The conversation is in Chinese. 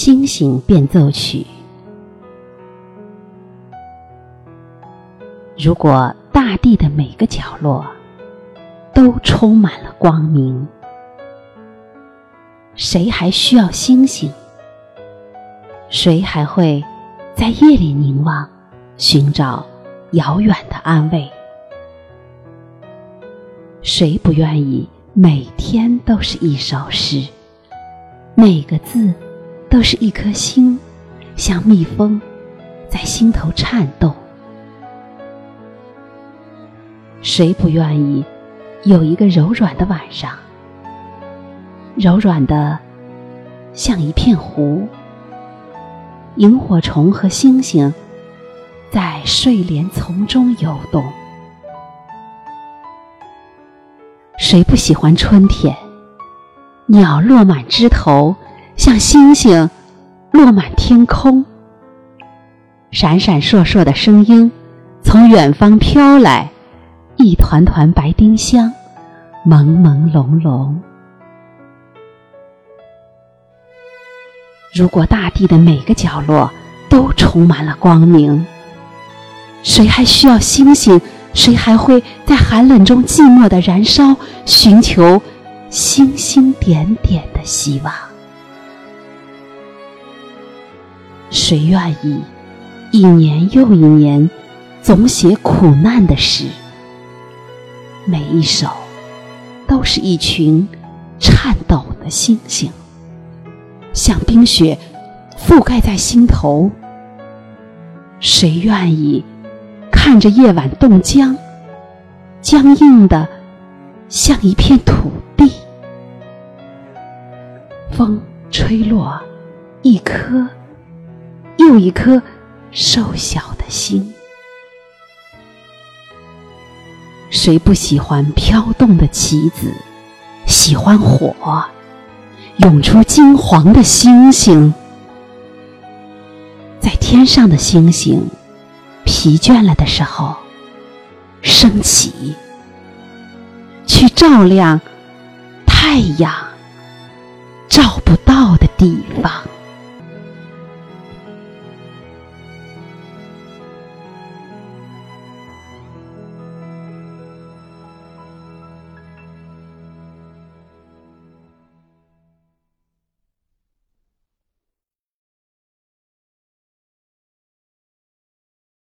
星星变奏曲。如果大地的每个角落都充满了光明，谁还需要星星？谁还会在夜里凝望，寻找遥远的安慰？谁不愿意每天都是一首诗，每个字都是一颗心，像蜜蜂在心头颤动？谁不愿意有一个柔软的晚上，柔软的像一片湖，萤火虫和星星在睡莲丛中游动？谁不喜欢春天？鸟落满枝头，像星星落满天空，闪闪烁烁的声音从远方飘来。一团团白丁香，朦朦胧胧。如果大地的每个角落都充满了光明，谁还需要星星？谁还会在寒冷中寂寞的燃烧，寻求星星点点的希望？谁愿意一年又一年总写苦难的诗？每一首，都是一群颤抖的星星，像冰雪覆盖在心头。谁愿意看着夜晚冻僵，僵硬的像一片土地？风吹落一颗又一颗瘦小的心。谁不喜欢飘动的棋子？喜欢火，涌出金黄的星星。在天上的星星疲倦了的时候，升起，去照亮太阳